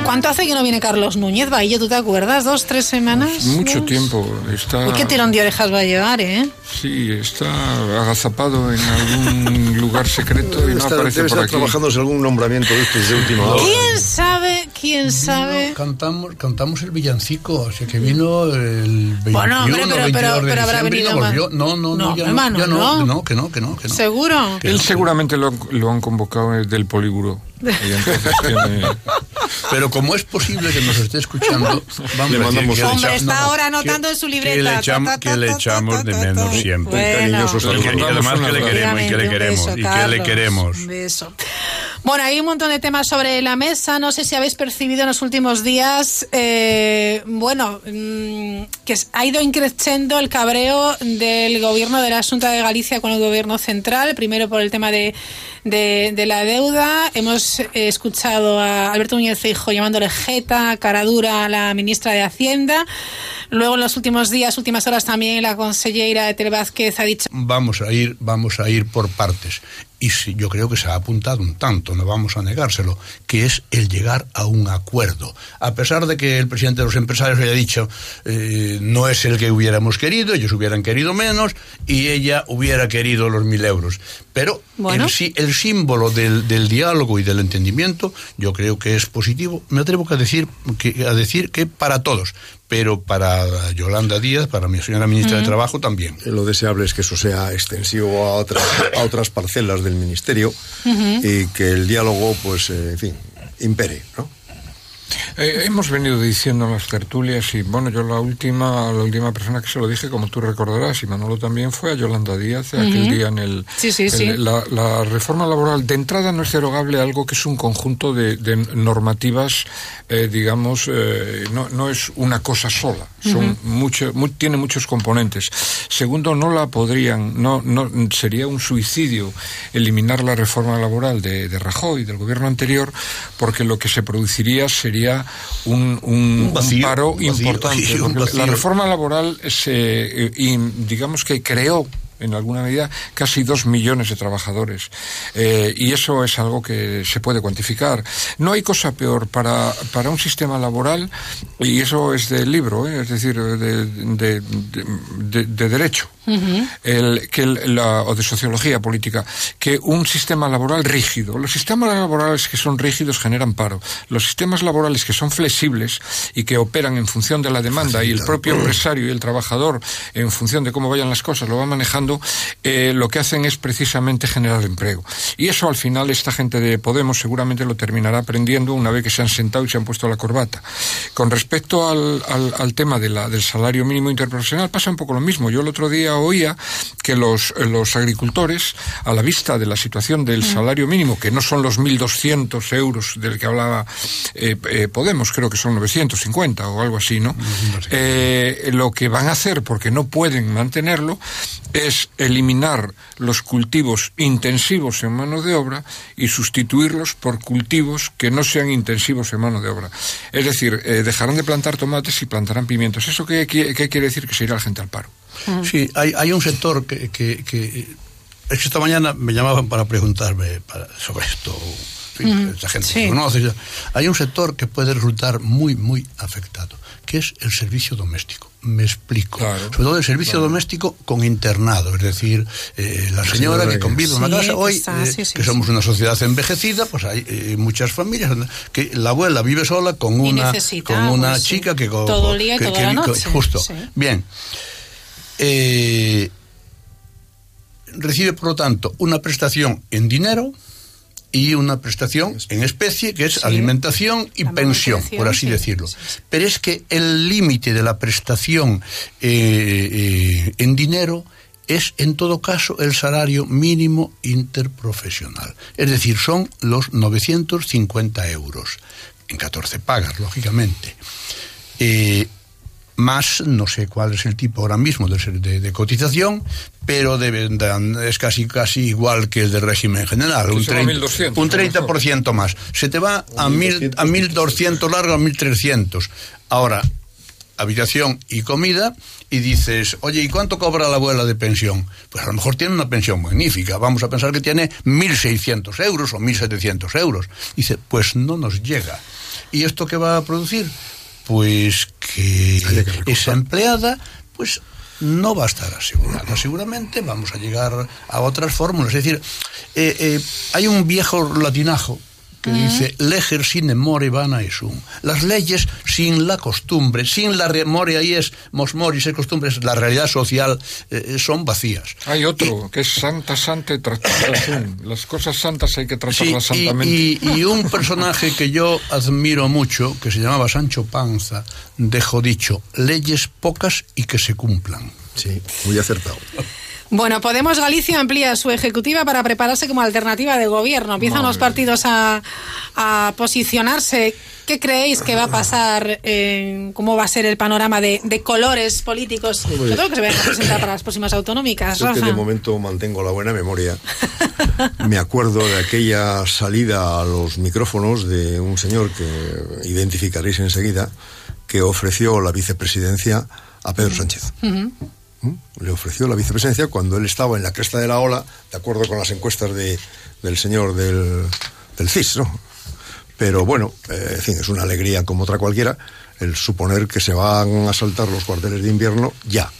Speaker 2: ¿Cuánto hace que no viene Carlos Núñez, Bahillo? ¿Tú te acuerdas? ¿Dos, tres semanas?
Speaker 16: Mucho
Speaker 2: ¿Dos?
Speaker 16: tiempo. Está,
Speaker 2: Uy, qué tirón de orejas va a llevar, ¿eh?
Speaker 16: Sí, está agazapado en algún <laughs> lugar secreto y no
Speaker 15: estar,
Speaker 16: aparece
Speaker 15: debe
Speaker 16: por
Speaker 15: estar
Speaker 16: aquí.
Speaker 15: trabajándose algún nombramiento de estos de última hora.
Speaker 2: ¿Quién sabe, quién sabe.
Speaker 30: cantamos, cantamos el villancico, o sea que vino el 21 bueno, hombre, pero, 22
Speaker 2: pero,
Speaker 30: de
Speaker 2: pero habrá venido
Speaker 30: no. No, no, no, ya hermano, ya no, no, que no, que no, que no.
Speaker 2: ¿Seguro?
Speaker 16: Él seguramente lo, lo han convocado del políguro. <laughs>
Speaker 30: Pero como es posible que nos esté escuchando, vamos
Speaker 2: le mandamos
Speaker 30: a
Speaker 2: Hombre, está ahora anotando en su libreta.
Speaker 30: Que le, echamos, que le echamos de menos siempre. Bueno. Cariñosos y además que le queremos y que le queremos. y que le queremos.
Speaker 2: Un beso. Bueno, hay un montón de temas sobre la mesa. No sé si habéis percibido en los últimos días, eh, bueno, mmm, que ha ido increciendo el cabreo del gobierno de la Junta de Galicia con el gobierno central. Primero por el tema de, de, de la deuda. Hemos eh, escuchado a Alberto Núñez Feijo llamándole jeta, cara dura a la ministra de Hacienda. Luego en los últimos días, últimas horas también la consellera Etel Vázquez ha dicho
Speaker 30: vamos a ir, vamos a ir por partes y sí, yo creo que se ha apuntado un tanto, no vamos a negárselo, que es el llegar a un acuerdo. A pesar de que el presidente de los empresarios haya dicho eh, no es el que hubiéramos querido, ellos hubieran querido menos y ella hubiera querido los mil euros. Pero
Speaker 2: bueno.
Speaker 30: el, el, símbolo del, del, diálogo y del entendimiento yo creo que es positivo. Me atrevo a decir que, a decir que para todos, pero para Yolanda Díaz, para mi señora ministra uh -huh. de Trabajo también.
Speaker 15: Lo deseable es que eso sea extensivo a otras, a otras parcelas del Ministerio uh -huh. y que el diálogo, pues, eh, en fin, impere, ¿no?
Speaker 16: Eh, hemos venido diciendo en las tertulias y bueno, yo la última la última persona que se lo dije, como tú recordarás, y Manolo también fue a Yolanda Díaz uh -huh. aquel día en el,
Speaker 2: sí, sí,
Speaker 16: el
Speaker 2: sí.
Speaker 16: La, la, reforma laboral de entrada no es derogable algo que es un conjunto de, de normativas, eh, digamos, eh, no, no es una cosa sola, son uh -huh. mucho, mu tiene muchos componentes. Segundo, no la podrían, no, no sería un suicidio eliminar la reforma laboral de, de Rajoy, del gobierno anterior, porque lo que se produciría sería un, un,
Speaker 30: un, vacío,
Speaker 16: un paro
Speaker 30: vacío, <laughs>
Speaker 16: importante. La reforma laboral se, eh, digamos que creó en alguna medida casi dos millones de trabajadores. Eh, y eso es algo que se puede cuantificar. No hay cosa peor para, para un sistema laboral, y eso es del libro, ¿eh? es decir, de, de, de, de derecho. Uh -huh. el, que el, la, o de sociología política, que un sistema laboral rígido. Los sistemas laborales que son rígidos generan paro. Los sistemas laborales que son flexibles y que operan en función de la demanda y el propio empresario y el trabajador, en función de cómo vayan las cosas, lo van manejando, eh, lo que hacen es precisamente generar empleo. Y eso al final esta gente de Podemos seguramente lo terminará aprendiendo una vez que se han sentado y se han puesto la corbata. Con respecto al, al, al tema de la, del salario mínimo interprofesional pasa un poco lo mismo. Yo el otro día oía que los, los agricultores, a la vista de la situación del salario mínimo, que no son los 1.200 euros del que hablaba eh, eh, Podemos, creo que son 950 o algo así, ¿no? Eh, lo que van a hacer, porque no pueden mantenerlo, es eliminar los cultivos intensivos en mano de obra y sustituirlos por cultivos que no sean intensivos en mano de obra. Es decir, eh, dejarán de plantar tomates y plantarán pimientos. ¿Eso qué, quiere decir? Que se irá la gente al paro.
Speaker 30: Sí, hay, hay un sector que, que, que, Es que esta mañana me llamaban para preguntarme sobre esto. En fin, mm, esa gente sí. conoce. Hay un sector que puede resultar muy, muy afectado, que es el servicio doméstico me explico.
Speaker 16: Claro,
Speaker 30: Sobre todo el servicio
Speaker 16: claro.
Speaker 30: doméstico con internado, es decir, eh, la señora que convive en una casa, hoy
Speaker 2: está,
Speaker 30: eh,
Speaker 2: sí,
Speaker 30: que somos una sociedad envejecida, pues hay eh, muchas familias que la abuela vive sola con una, con una
Speaker 2: pues,
Speaker 30: chica que...
Speaker 2: Todo el día y
Speaker 30: que,
Speaker 2: toda
Speaker 30: que,
Speaker 2: la noche.
Speaker 30: Justo. Bien. Eh, recibe, por lo tanto, una prestación en dinero y una prestación en especie, que es sí. alimentación y pensión, por así sí. decirlo. Pero es que el límite de la prestación eh, eh, en dinero es, en todo caso, el salario mínimo interprofesional. Es decir, son los 950 euros, en 14 pagas, lógicamente. Eh, más no sé cuál es el tipo ahora mismo de, de, de cotización, pero de, de, es casi casi igual que el del régimen general, un 30%, un 30 más. Se te va a, mil, a 1.200 largo, a 1.300. Ahora, habitación y comida, y dices, oye, ¿y cuánto cobra la abuela de pensión? Pues a lo mejor tiene una pensión magnífica, vamos a pensar que tiene 1.600 euros o 1.700 euros. Dice, pues no nos llega. ¿Y esto qué va a producir? Pues que, que esa empleada pues no va a estar asegurada. Seguramente vamos a llegar a otras fórmulas. Es decir, eh, eh, hay un viejo latinajo que dice leger sin more vana es un. Las leyes sin la costumbre, sin la memoria y es mosmoris y costumbres, la realidad social eh, son vacías.
Speaker 16: Hay otro que es santa santa y Las cosas santas hay que tratarlas santamente.
Speaker 30: Y, y, un personaje que yo admiro mucho, que se llamaba Sancho Panza, dejó dicho, leyes pocas y que se cumplan.
Speaker 15: Sí, muy acertado.
Speaker 2: Bueno, Podemos Galicia amplía su ejecutiva para prepararse como alternativa de gobierno. Empiezan los partidos a, posicionarse. ¿Qué creéis que va a pasar? ¿Cómo va a ser el panorama de, colores políticos? Yo creo que se van a presentar para las próximas autonómicas.
Speaker 15: Yo que de momento mantengo la buena memoria. Me acuerdo de aquella salida a los micrófonos de un señor que identificaréis enseguida, que ofreció la vicepresidencia a Pedro Sánchez le ofreció la vicepresidencia cuando él estaba en la cresta de la ola, de acuerdo con las encuestas de, del señor del, del CIS, ¿no? Pero bueno, eh, en fin, es una alegría como otra cualquiera el suponer que se van a saltar los cuarteles de invierno ya.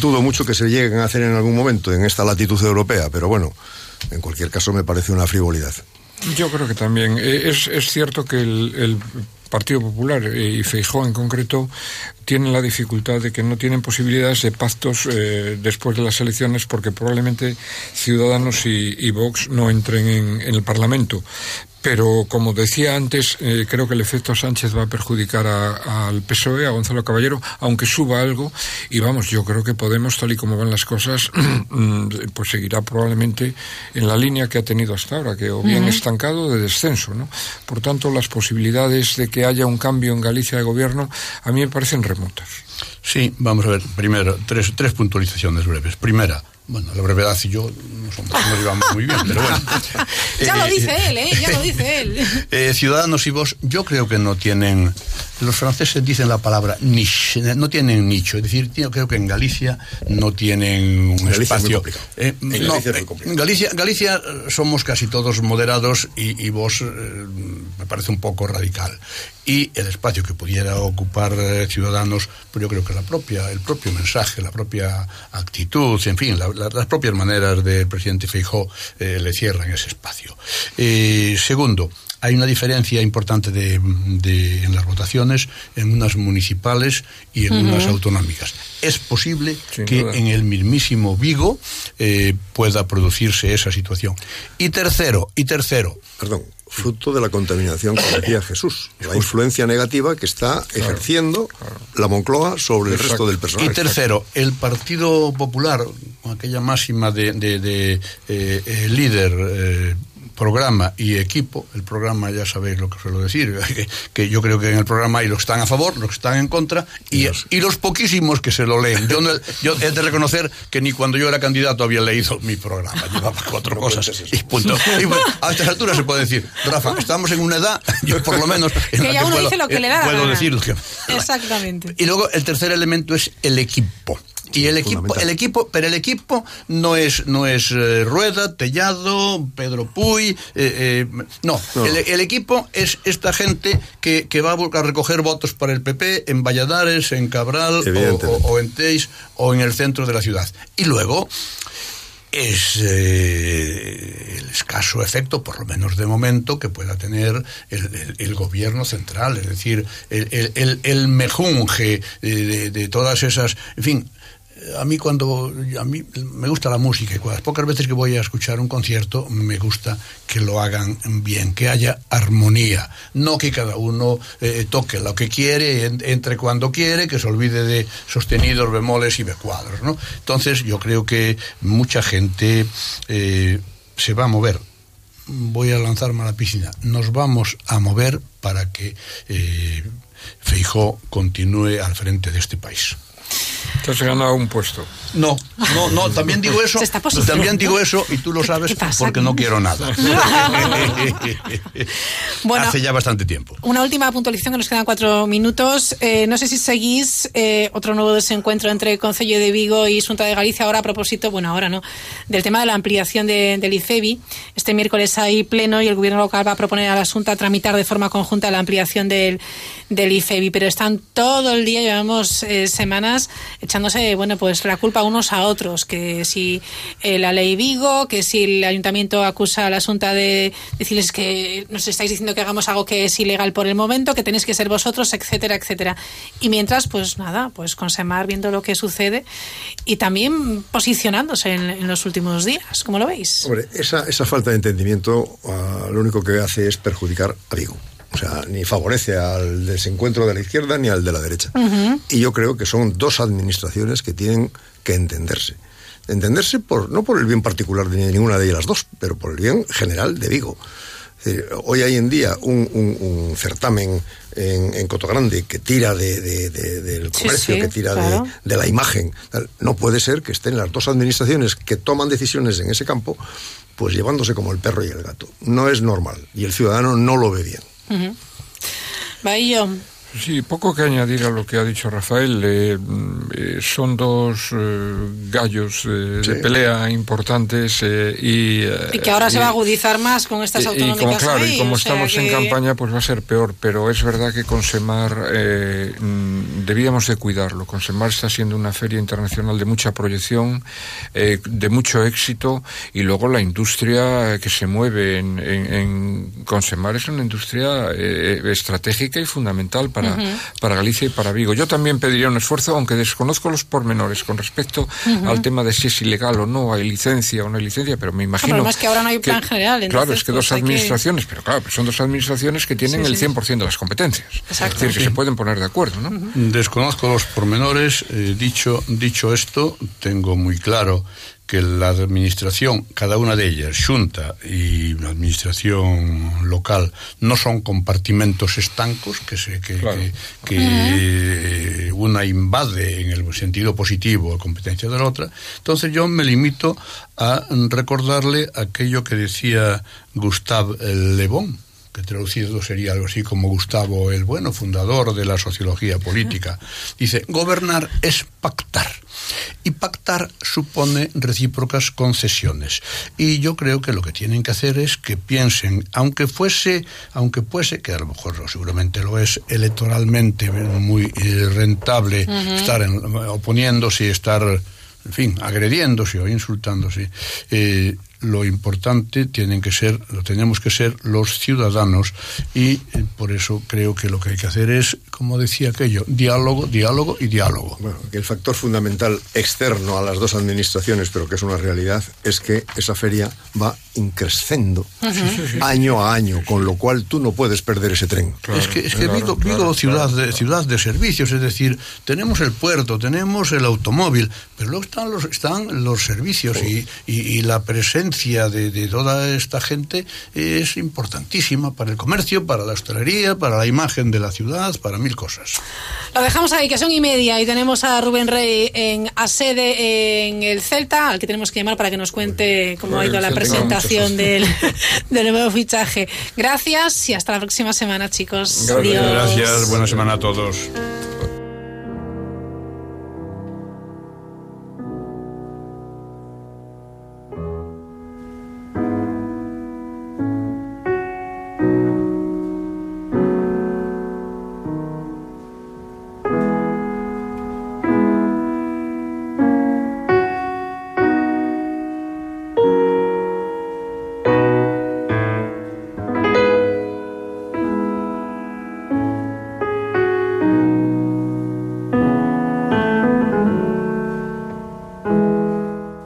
Speaker 15: Dudo mucho que se lleguen a hacer en algún momento en esta latitud europea, pero bueno, en cualquier caso me parece una frivolidad.
Speaker 16: Yo creo que también. Eh, es, es cierto que el Partido Popular eh, y Feijó en concreto tienen la dificultad de que no tienen posibilidades de pactos eh, después de las elecciones porque probablemente Ciudadanos y, Vox no entren en, el Parlamento. Pero, como decía antes, eh, creo que el efecto Sánchez va a perjudicar al PSOE, a Gonzalo Caballero, aunque suba algo. Y vamos, yo creo que Podemos, tal y como van las cosas, <clears throat> pues seguirá probablemente en la línea que ha tenido hasta ahora, que o bien estancado de descenso. ¿no? Por tanto, las posibilidades de que haya un cambio en Galicia de gobierno a mí me parecen terremotos.
Speaker 30: Sí, vamos a ver. Primero, tres, tres puntualizaciones breves. Primera, bueno, la brevedad y yo nos llevamos muy bien, pero bueno. <laughs>
Speaker 2: ya lo dice él, ¿eh? Ya lo dice él. <laughs>
Speaker 30: Eh, ciudadanos y vos, yo creo que no tienen. Los franceses dicen la palabra niche, no tienen nicho. Es decir, yo creo que en Galicia no tienen un espacio.
Speaker 15: Eh, en Galicia, no,
Speaker 30: Galicia, Galicia, somos casi todos moderados y, y vos me parece un poco radical y el espacio que pudiera ocupar eh, Ciudadanos, pues yo creo que la propia, el propio mensaje, la propia actitud, en fin, las propias maneras del presidente Feijó eh, le cierran ese espacio. Eh, segundo, hay una diferencia importante de, en las votaciones en unas municipales y en unas autonómicas. Es posible que en el mismísimo Vigo pueda producirse esa situación. Y tercero, y tercero,
Speaker 15: perdón, fruto de la contaminación que decía Jesús, la influencia negativa que está ejerciendo la Moncloa sobre el resto del personal.
Speaker 30: Y tercero, el Partido Popular, con aquella máxima de, de, eh, líder eh, programa y equipo, el programa ya sabéis lo que suelo decir, <laughs> que, yo creo que en el programa hay los que están a favor, los que están en contra y, y, los, poquísimos que se lo leen. Yo, yo, he de reconocer que ni cuando yo era candidato había leído mi programa, llevaba cuatro <laughs> cosas y punto. Y a estas alturas se puede decir, Rafa, estamos en una edad, yo por lo menos... En
Speaker 2: que ya uno dice lo que le da.
Speaker 30: Puedo decir
Speaker 2: que... Exactamente.
Speaker 30: Y luego el tercer elemento es el equipo. Y el equipo, el equipo, pero el equipo no es, no es eh, Rueda, Tellado, Pedro Puy, eh, eh, no, El, equipo es esta gente que, que, va a recoger votos para el PP en Valladares, en Cabral o, en Teis o en el centro de la ciudad. Y luego es el escaso efecto, por lo menos de momento, que pueda tener el, gobierno central, es decir, el, el mejunje de, de, todas esas, en fin, a mí cuando a mí me gusta la música y las pocas veces que voy a escuchar un concierto me gusta que lo hagan bien, que haya armonía, no que cada uno eh, toque lo que quiere, entre cuando quiere, que se olvide de sostenidos, bemoles y becuadros, ¿no? Entonces yo creo que mucha gente eh, se va a mover. Voy a lanzarme a la piscina. Nos vamos a mover para que eh, Feijó continúe al frente de este país.
Speaker 16: Te has ganado un puesto.
Speaker 30: No, no, no, también digo eso. También digo eso y tú lo sabes porque no quiero nada. <laughs> <laughs>
Speaker 2: Bueno,
Speaker 30: hace ya bastante tiempo.
Speaker 2: Una última puntualización que nos quedan cuatro minutos. Eh, no sé si seguís eh, otro nuevo desencuentro entre el Concello de Vigo y Junta de Galicia ahora a propósito, bueno, ahora no, del tema de la ampliación de, del IFEBI. Este miércoles hay pleno y el Gobierno local va a proponer a la Junta tramitar de forma conjunta la ampliación del, del IFEBI, pero están todo el día, llevamos eh, semanas echándose, bueno, pues la culpa unos a otros, que si eh, la ley Vigo, que si el Ayuntamiento acusa a la Junta de decirles que nos estáis diciendo que hagamos algo que es ilegal por el momento, que tenéis que ser vosotros, etcétera, etcétera. Y mientras, pues nada, pues con Semar viendo lo que sucede y también posicionándose en, en los últimos días, ¿cómo lo veis?
Speaker 15: Hombre, esa, esa falta de entendimiento uh, lo único que hace es perjudicar a Vigo. O sea, ni favorece al desencuentro de la izquierda ni al de la derecha. Uh -huh. Y yo creo que son dos administraciones que tienen que entenderse. Entenderse por, no por el bien particular de ninguna de las dos, pero por el bien general de Vigo. Eh, hoy hay en día un, un, un certamen en, en, Cotogrande que tira de, de, de, del comercio, sí, sí, que tira claro. de, la imagen. No puede ser que estén las dos administraciones que toman decisiones en ese campo, pues llevándose como el perro y el gato. No es normal y el ciudadano no lo ve bien.
Speaker 2: Uh -huh. Bahía.
Speaker 16: Sí, poco que añadir a lo que ha dicho Rafael. Eh, eh, son dos eh, gallos sí. de pelea importantes y,
Speaker 2: y que ahora
Speaker 16: y,
Speaker 2: se va a agudizar más con estas autonómicas.
Speaker 16: Y como, claro,
Speaker 2: ahí,
Speaker 16: y como estamos en campaña, pues va a ser peor. Pero es verdad que con Semar mm, debíamos de cuidarlo. Con Semar está siendo una feria internacional de mucha proyección, de mucho éxito y luego la industria que se mueve en, en, en con Semar es una industria estratégica y fundamental para para, uh -huh. para Galicia y para Vigo. Yo también pediría un esfuerzo, aunque desconozco los pormenores con respecto uh -huh. al tema de si es ilegal o no, hay licencia o no hay licencia, pero me imagino.
Speaker 2: No, pero que ahora no hay plan
Speaker 16: que,
Speaker 2: general. Entonces,
Speaker 16: claro, es que
Speaker 2: pues
Speaker 16: dos administraciones, que... pero claro, son dos administraciones que tienen sí, el 100% sí. de las competencias.
Speaker 2: Exacto.
Speaker 16: Es decir, que
Speaker 30: sí.
Speaker 16: se pueden poner de acuerdo, ¿no? Uh
Speaker 30: -huh. Desconozco los pormenores. Eh, dicho, dicho esto, tengo muy claro que la administración, cada una de ellas, Junta y la administración local, no son compartimentos estancos que, se, que, claro. que, que -huh. una invade en el sentido positivo a competencia de la otra. Entonces yo me limito a recordarle aquello que decía Gustave Le Bon, que traducido sería algo así como Gustavo el Bueno, fundador de la sociología política. Dice, gobernar es pactar. Y pactar supone recíprocas concesiones. Y yo creo que lo que tienen que hacer es que piensen, aunque fuese, aunque fuese, que a lo mejor seguramente lo es electoralmente muy eh, rentable uh -huh. estar en, oponiéndose y estar, en fin, agrediéndose o insultándose, eh, lo importante tienen que ser, lo tenemos que ser los ciudadanos y eh, por eso creo que lo que hay que hacer es, como decía aquello, diálogo, diálogo y diálogo.
Speaker 15: Bueno, que el factor fundamental externo a las dos administraciones, pero que es una realidad, es que esa feria va increscendo uh -huh. año a año, con lo cual tú no puedes perder ese tren.
Speaker 30: Claro, es que, es que claro, Vigo, Vigo claro, ciudad, de, ciudad de servicios, es decir, tenemos el puerto, tenemos el automóvil, pero luego están los, están los servicios oh. y, y, y la presencia de, de, toda esta gente es importantísima para el comercio, para la hostelería, para la imagen de la ciudad, para mil cosas.
Speaker 2: Lo dejamos ahí, que son y media, y tenemos a Rubén Rey en a sede en el Celta, al que tenemos que llamar para que nos cuente cómo ha ido la presentación del, <laughs> del, nuevo fichaje. Gracias y hasta la próxima semana, chicos.
Speaker 30: Gracias, Adiós. gracias. buena semana a todos.